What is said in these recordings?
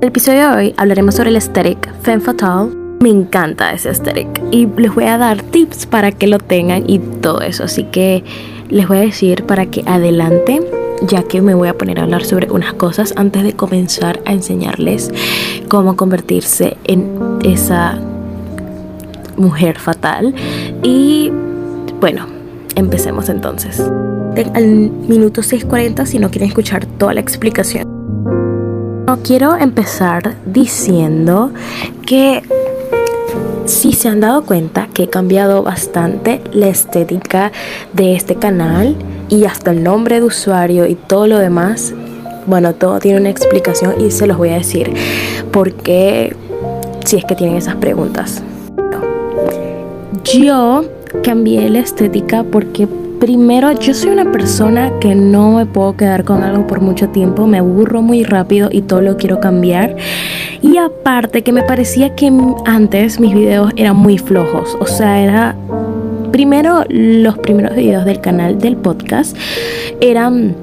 El episodio de hoy hablaremos sobre el aesthetic Femme Fatale. Me encanta ese aesthetic y les voy a dar tips para que lo tengan y todo eso. Así que les voy a decir para que adelante ya que me voy a poner a hablar sobre unas cosas antes de comenzar a enseñarles cómo convertirse en esa mujer fatal. Y bueno, empecemos entonces. Al minuto 6.40 si no quieren escuchar toda la explicación. No quiero empezar diciendo que si se han dado cuenta que he cambiado bastante la estética de este canal y hasta el nombre de usuario y todo lo demás, bueno, todo tiene una explicación y se los voy a decir porque si es que tienen esas preguntas. Yo cambié la estética porque primero yo soy una persona que no me puedo quedar con algo por mucho tiempo, me aburro muy rápido y todo lo quiero cambiar. Y aparte que me parecía que antes mis videos eran muy flojos, o sea, era primero los primeros videos del canal del podcast eran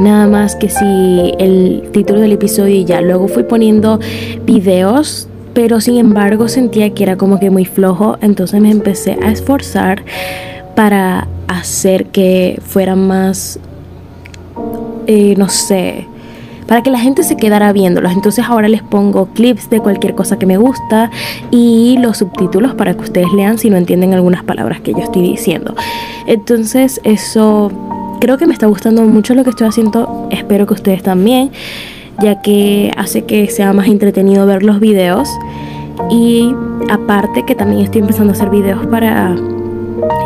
nada más que si el título del episodio y ya luego fui poniendo videos pero sin embargo sentía que era como que muy flojo, entonces me empecé a esforzar para hacer que fuera más, eh, no sé, para que la gente se quedara viéndolos. Entonces ahora les pongo clips de cualquier cosa que me gusta y los subtítulos para que ustedes lean si no entienden algunas palabras que yo estoy diciendo. Entonces eso creo que me está gustando mucho lo que estoy haciendo. Espero que ustedes también ya que hace que sea más entretenido ver los videos. Y aparte que también estoy empezando a hacer videos para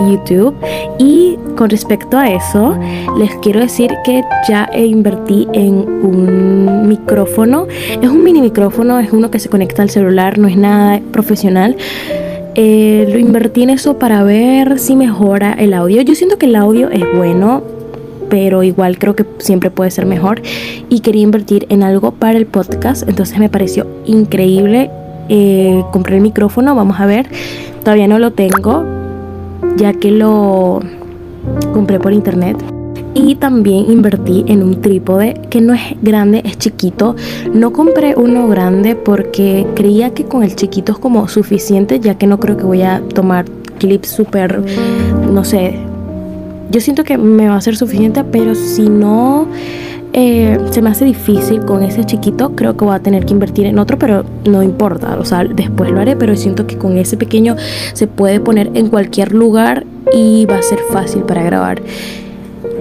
YouTube. Y con respecto a eso, les quiero decir que ya invertí en un micrófono. Es un mini micrófono, es uno que se conecta al celular, no es nada profesional. Eh, lo invertí en eso para ver si mejora el audio. Yo siento que el audio es bueno, pero igual creo que siempre puede ser mejor y quería invertir en algo para el podcast, entonces me pareció increíble. Eh, compré el micrófono, vamos a ver, todavía no lo tengo, ya que lo compré por internet. Y también invertí en un trípode que no es grande, es chiquito. No compré uno grande porque creía que con el chiquito es como suficiente, ya que no creo que voy a tomar clips súper, no sé, yo siento que me va a ser suficiente, pero si no eh, se me hace difícil con ese chiquito, creo que voy a tener que invertir en otro, pero no importa, o sea, después lo haré, pero siento que con ese pequeño se puede poner en cualquier lugar y va a ser fácil para grabar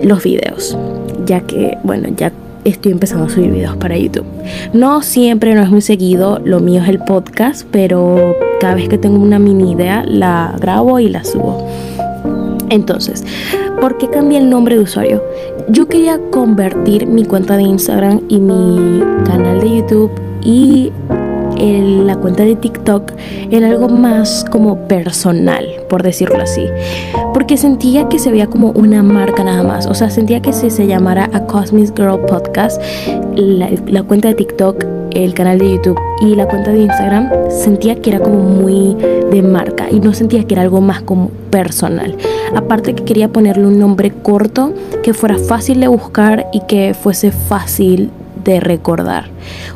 los videos, ya que, bueno, ya estoy empezando a subir videos para YouTube. No siempre, no es muy seguido, lo mío es el podcast, pero cada vez que tengo una mini idea la grabo y la subo. Entonces, ¿por qué cambié el nombre de usuario? Yo quería convertir mi cuenta de Instagram y mi canal de YouTube y la cuenta de TikTok en algo más como personal, por decirlo así. Porque sentía que se veía como una marca nada más. O sea, sentía que si se llamara A Cosmic Girl Podcast, la, la cuenta de TikTok, el canal de YouTube y la cuenta de Instagram, sentía que era como muy de marca y no sentía que era algo más como personal. Aparte que quería ponerle un nombre corto, que fuera fácil de buscar y que fuese fácil de recordar.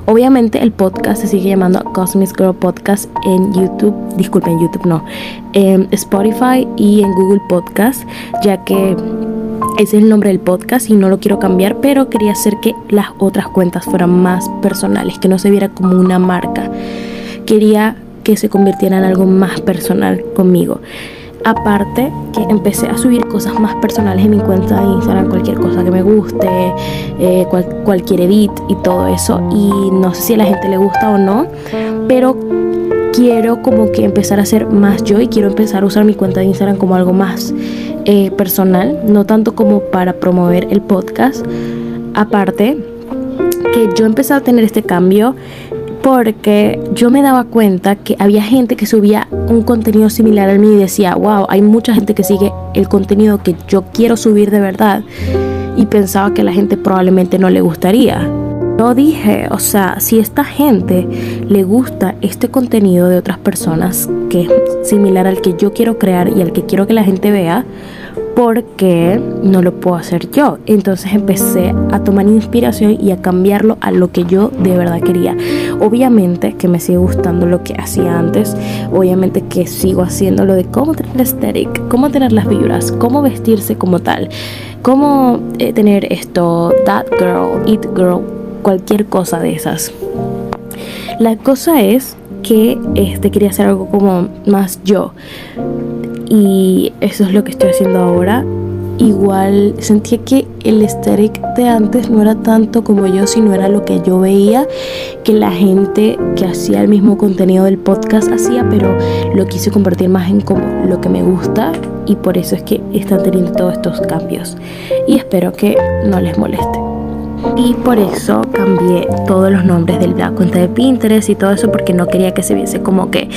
Obviamente el podcast se sigue llamando Cosmic Girl Podcast en YouTube, disculpen, YouTube no, en Spotify y en Google Podcast, ya que es el nombre del podcast y no lo quiero cambiar, pero quería hacer que las otras cuentas fueran más personales, que no se viera como una marca. Quería que se convirtiera en algo más personal conmigo. Aparte que empecé a subir cosas más personales en mi cuenta de Instagram, cualquier cosa que me guste, eh, cualquier edit y todo eso. Y no sé si a la gente le gusta o no, pero quiero como que empezar a ser más yo y quiero empezar a usar mi cuenta de Instagram como algo más eh, personal, no tanto como para promover el podcast. Aparte que yo empecé a tener este cambio porque yo me daba cuenta que había gente que subía un contenido similar al mío y decía, wow, hay mucha gente que sigue el contenido que yo quiero subir de verdad y pensaba que la gente probablemente no le gustaría. Yo dije, o sea, si esta gente le gusta este contenido de otras personas que es similar al que yo quiero crear y al que quiero que la gente vea, porque no lo puedo hacer yo. Entonces empecé a tomar inspiración y a cambiarlo a lo que yo de verdad quería. Obviamente que me sigue gustando lo que hacía antes. Obviamente que sigo haciendo lo de cómo tener aesthetic, cómo tener las vibras, cómo vestirse como tal, cómo eh, tener esto, that girl, it girl, cualquier cosa de esas. La cosa es que este quería hacer algo como más yo y eso es lo que estoy haciendo ahora. Igual sentía que el aesthetic de antes no era tanto como yo, sino era lo que yo veía que la gente que hacía el mismo contenido del podcast hacía, pero lo quise convertir más en como lo que me gusta y por eso es que están teniendo todos estos cambios. Y espero que no les moleste. Y por eso cambié todos los nombres de la cuenta de Pinterest y todo eso porque no quería que se viese como que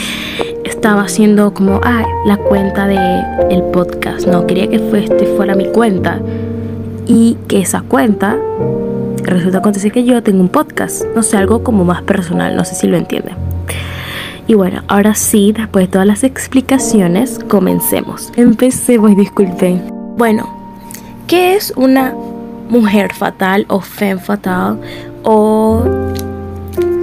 estaba haciendo como, ah, la cuenta de podcast. No, quería que este fuera mi cuenta. Y que esa cuenta, resulta acontecer que yo tengo un podcast. No sé, algo como más personal, no sé si lo entienden. Y bueno, ahora sí, después de todas las explicaciones, comencemos. Empecemos, disculpen. Bueno, ¿qué es una mujer fatal o femme fatal o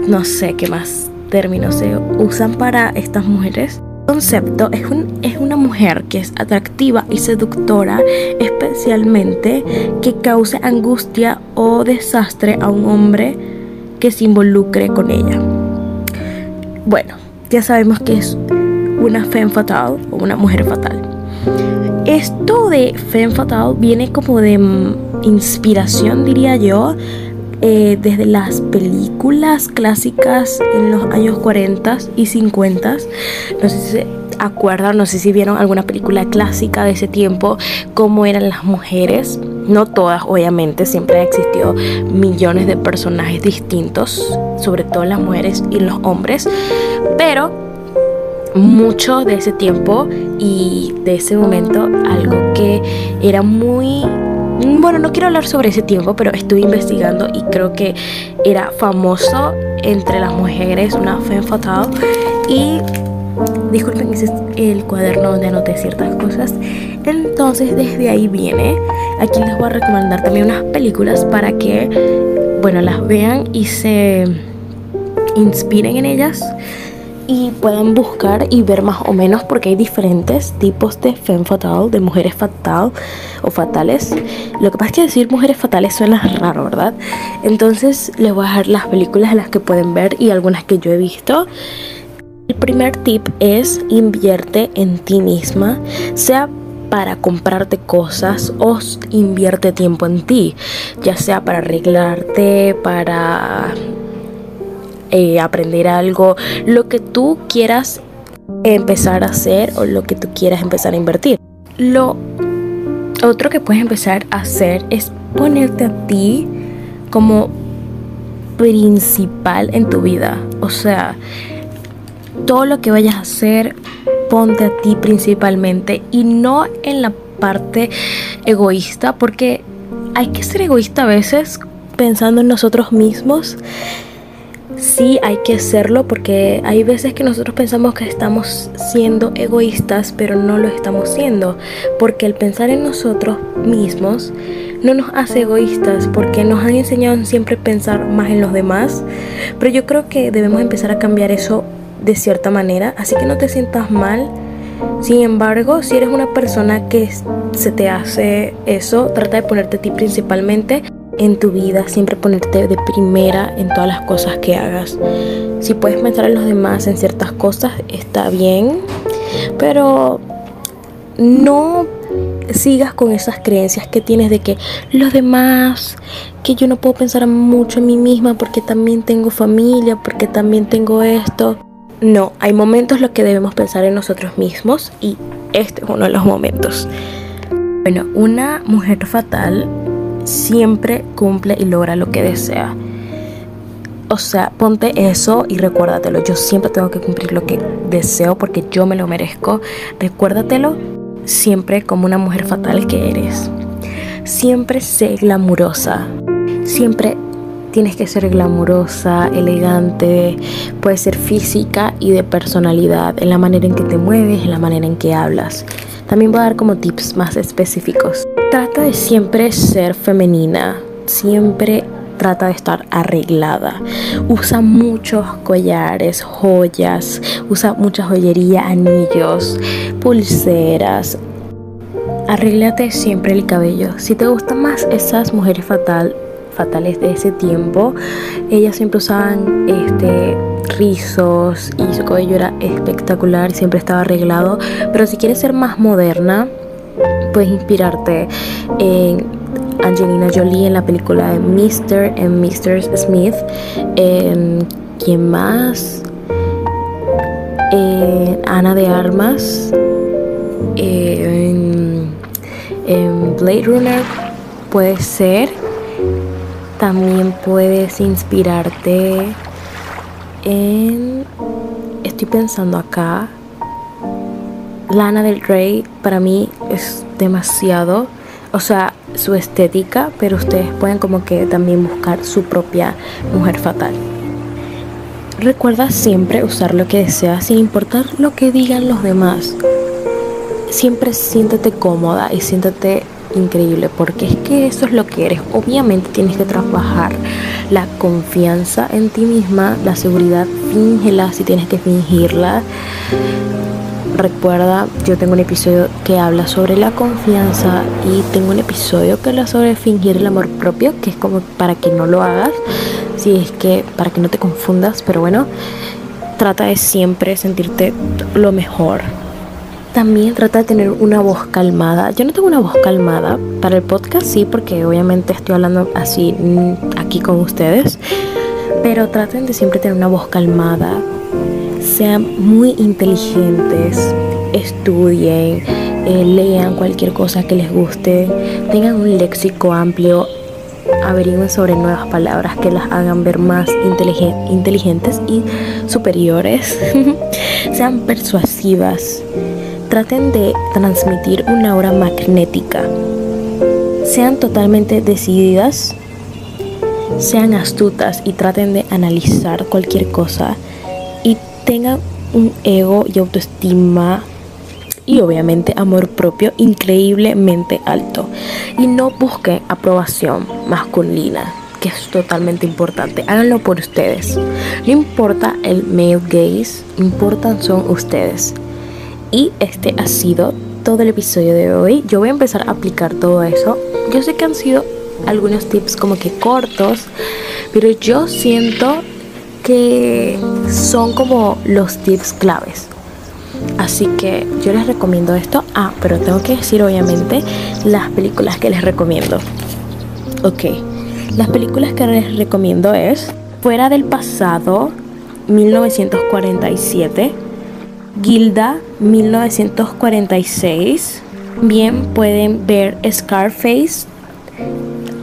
no sé qué más términos se usan para estas mujeres. El concepto es, un, es una mujer que es atractiva y seductora, especialmente que cause angustia o desastre a un hombre que se involucre con ella. Bueno, ya sabemos que es una femme fatal o una mujer fatal. Esto de femme fatal viene como de mm, inspiración, diría yo, eh, desde las películas clásicas en los años 40 y 50. No sé si se acuerdan, no sé si vieron alguna película clásica de ese tiempo, cómo eran las mujeres. No todas, obviamente, siempre ha existido millones de personajes distintos, sobre todo las mujeres y los hombres, pero mucho de ese tiempo y de ese momento, algo que era muy bueno, no quiero hablar sobre ese tiempo, pero estuve investigando y creo que era famoso entre las mujeres, una femme fatal. Y disculpen, ese es el cuaderno donde anoté ciertas cosas. Entonces, desde ahí viene. Aquí les voy a recomendar también unas películas para que, bueno, las vean y se inspiren en ellas y puedan buscar y ver más o menos porque hay diferentes tipos de femme fatal, de mujeres fatal o fatales. Lo que pasa es que decir mujeres fatales suena raro, ¿verdad? Entonces les voy a dejar las películas en las que pueden ver y algunas que yo he visto. El primer tip es invierte en ti misma, sea para comprarte cosas o invierte tiempo en ti, ya sea para arreglarte, para eh, aprender algo, lo que tú quieras empezar a hacer o lo que tú quieras empezar a invertir. Lo otro que puedes empezar a hacer es ponerte a ti como principal en tu vida. O sea, todo lo que vayas a hacer, ponte a ti principalmente y no en la parte egoísta, porque hay que ser egoísta a veces pensando en nosotros mismos sí hay que hacerlo porque hay veces que nosotros pensamos que estamos siendo egoístas, pero no lo estamos siendo, porque el pensar en nosotros mismos no nos hace egoístas, porque nos han enseñado siempre pensar más en los demás, pero yo creo que debemos empezar a cambiar eso de cierta manera, así que no te sientas mal. Sin embargo, si eres una persona que se te hace eso, trata de ponerte a ti principalmente en tu vida, siempre ponerte de primera en todas las cosas que hagas. Si puedes pensar en los demás en ciertas cosas, está bien, pero no sigas con esas creencias que tienes de que los demás, que yo no puedo pensar mucho en mí misma porque también tengo familia, porque también tengo esto. No, hay momentos en los que debemos pensar en nosotros mismos y este es uno de los momentos. Bueno, una mujer fatal siempre cumple y logra lo que desea. O sea, ponte eso y recuérdatelo. Yo siempre tengo que cumplir lo que deseo porque yo me lo merezco. Recuérdatelo siempre como una mujer fatal que eres. Siempre sé glamurosa. Siempre tienes que ser glamurosa, elegante. Puede ser física y de personalidad. En la manera en que te mueves, en la manera en que hablas. también voy a dar como tips más específicos. Trata de siempre ser femenina, siempre trata de estar arreglada. Usa muchos collares, joyas, usa mucha joyería, anillos, pulseras. Arréglate siempre el cabello. Si te gustan más esas mujeres fatal, fatales de ese tiempo, ellas siempre usaban este rizos y su cabello era espectacular, siempre estaba arreglado. Pero si quieres ser más moderna, puedes inspirarte en Angelina Jolie en la película de Mr. and Mrs. Smith. ¿Quién más? Ana de Armas. en, Blade Runner puede ser. También puedes inspirarte en... Estoy pensando acá. Lana del Rey para mí es demasiado. O sea, su estética, pero ustedes pueden como que también buscar su propia mujer fatal. Recuerda siempre usar lo que deseas sin importar lo que digan los demás. Siempre siéntete cómoda y siéntete increíble porque es que eso es lo que eres. Obviamente tienes que trabajar la confianza en ti misma, la seguridad, fíngela si tienes que fingirla Recuerda, yo tengo un episodio que habla sobre la confianza y tengo un episodio que habla sobre fingir el amor propio, que es como para que no lo hagas, si es que para que no te confundas, pero bueno, trata de siempre sentirte lo mejor. También trata de tener una voz calmada. Yo no tengo una voz calmada para el podcast, sí, porque obviamente estoy hablando así mm, aquí con ustedes, pero traten de siempre tener una voz calmada, sean muy inteligentes, estudien, eh, lean cualquier cosa que les guste, tengan un léxico amplio, averigüen sobre nuevas palabras que las hagan ver más inteligentes y superiores, sean persuasivas, traten de transmitir una aura magnética, sean totalmente decididas, sean astutas y traten de analizar cualquier cosa tengan un ego y autoestima y obviamente amor propio increíblemente alto. Y no busquen aprobación masculina, que es totalmente importante. Háganlo por ustedes. No importa el male gaze, importan son ustedes. Y este ha sido todo el episodio de hoy. Yo voy a empezar a aplicar todo eso. Yo sé que han sido algunos tips como que cortos, pero yo siento que son como los tips claves. Así que yo les recomiendo esto. Ah, pero tengo que decir obviamente las películas que les recomiendo. Ok, las películas que les recomiendo es Fuera del pasado, 1947. Gilda, 1946. Bien pueden ver Scarface.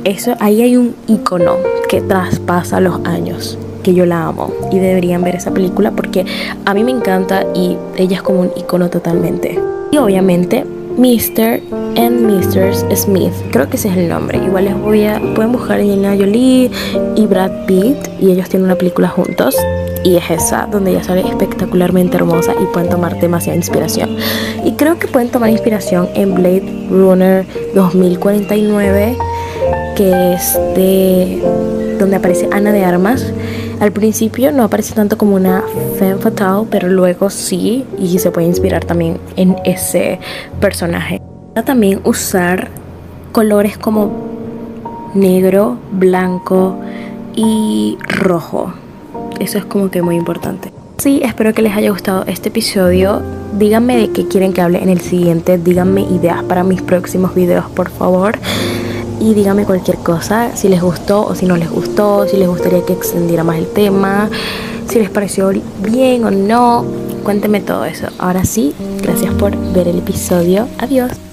Eso, ahí hay un icono que traspasa los años que yo la amo y deberían ver esa película porque a mí me encanta y ella es como un icono totalmente. Y obviamente Mr. and Mrs. Smith, creo que ese es el nombre. Igual les voy a pueden buscar a Jolie y Brad Pitt y ellos tienen una película juntos y es esa donde ella sale espectacularmente hermosa y pueden tomar demasiada inspiración. Y creo que pueden tomar inspiración en Blade Runner 2049 que es de donde aparece Ana de Armas al principio no aparece tanto como una femme fatale, pero luego sí, y se puede inspirar también en ese personaje. También usar colores como negro, blanco y rojo. Eso es como que muy importante. Sí, espero que les haya gustado este episodio. Díganme de qué quieren que hable en el siguiente. Díganme ideas para mis próximos videos, por favor y díganme cualquier cosa, si les gustó o si no les gustó, si les gustaría que extendiera más el tema, si les pareció bien o no, cuéntenme todo eso. Ahora sí, gracias por ver el episodio. Adiós.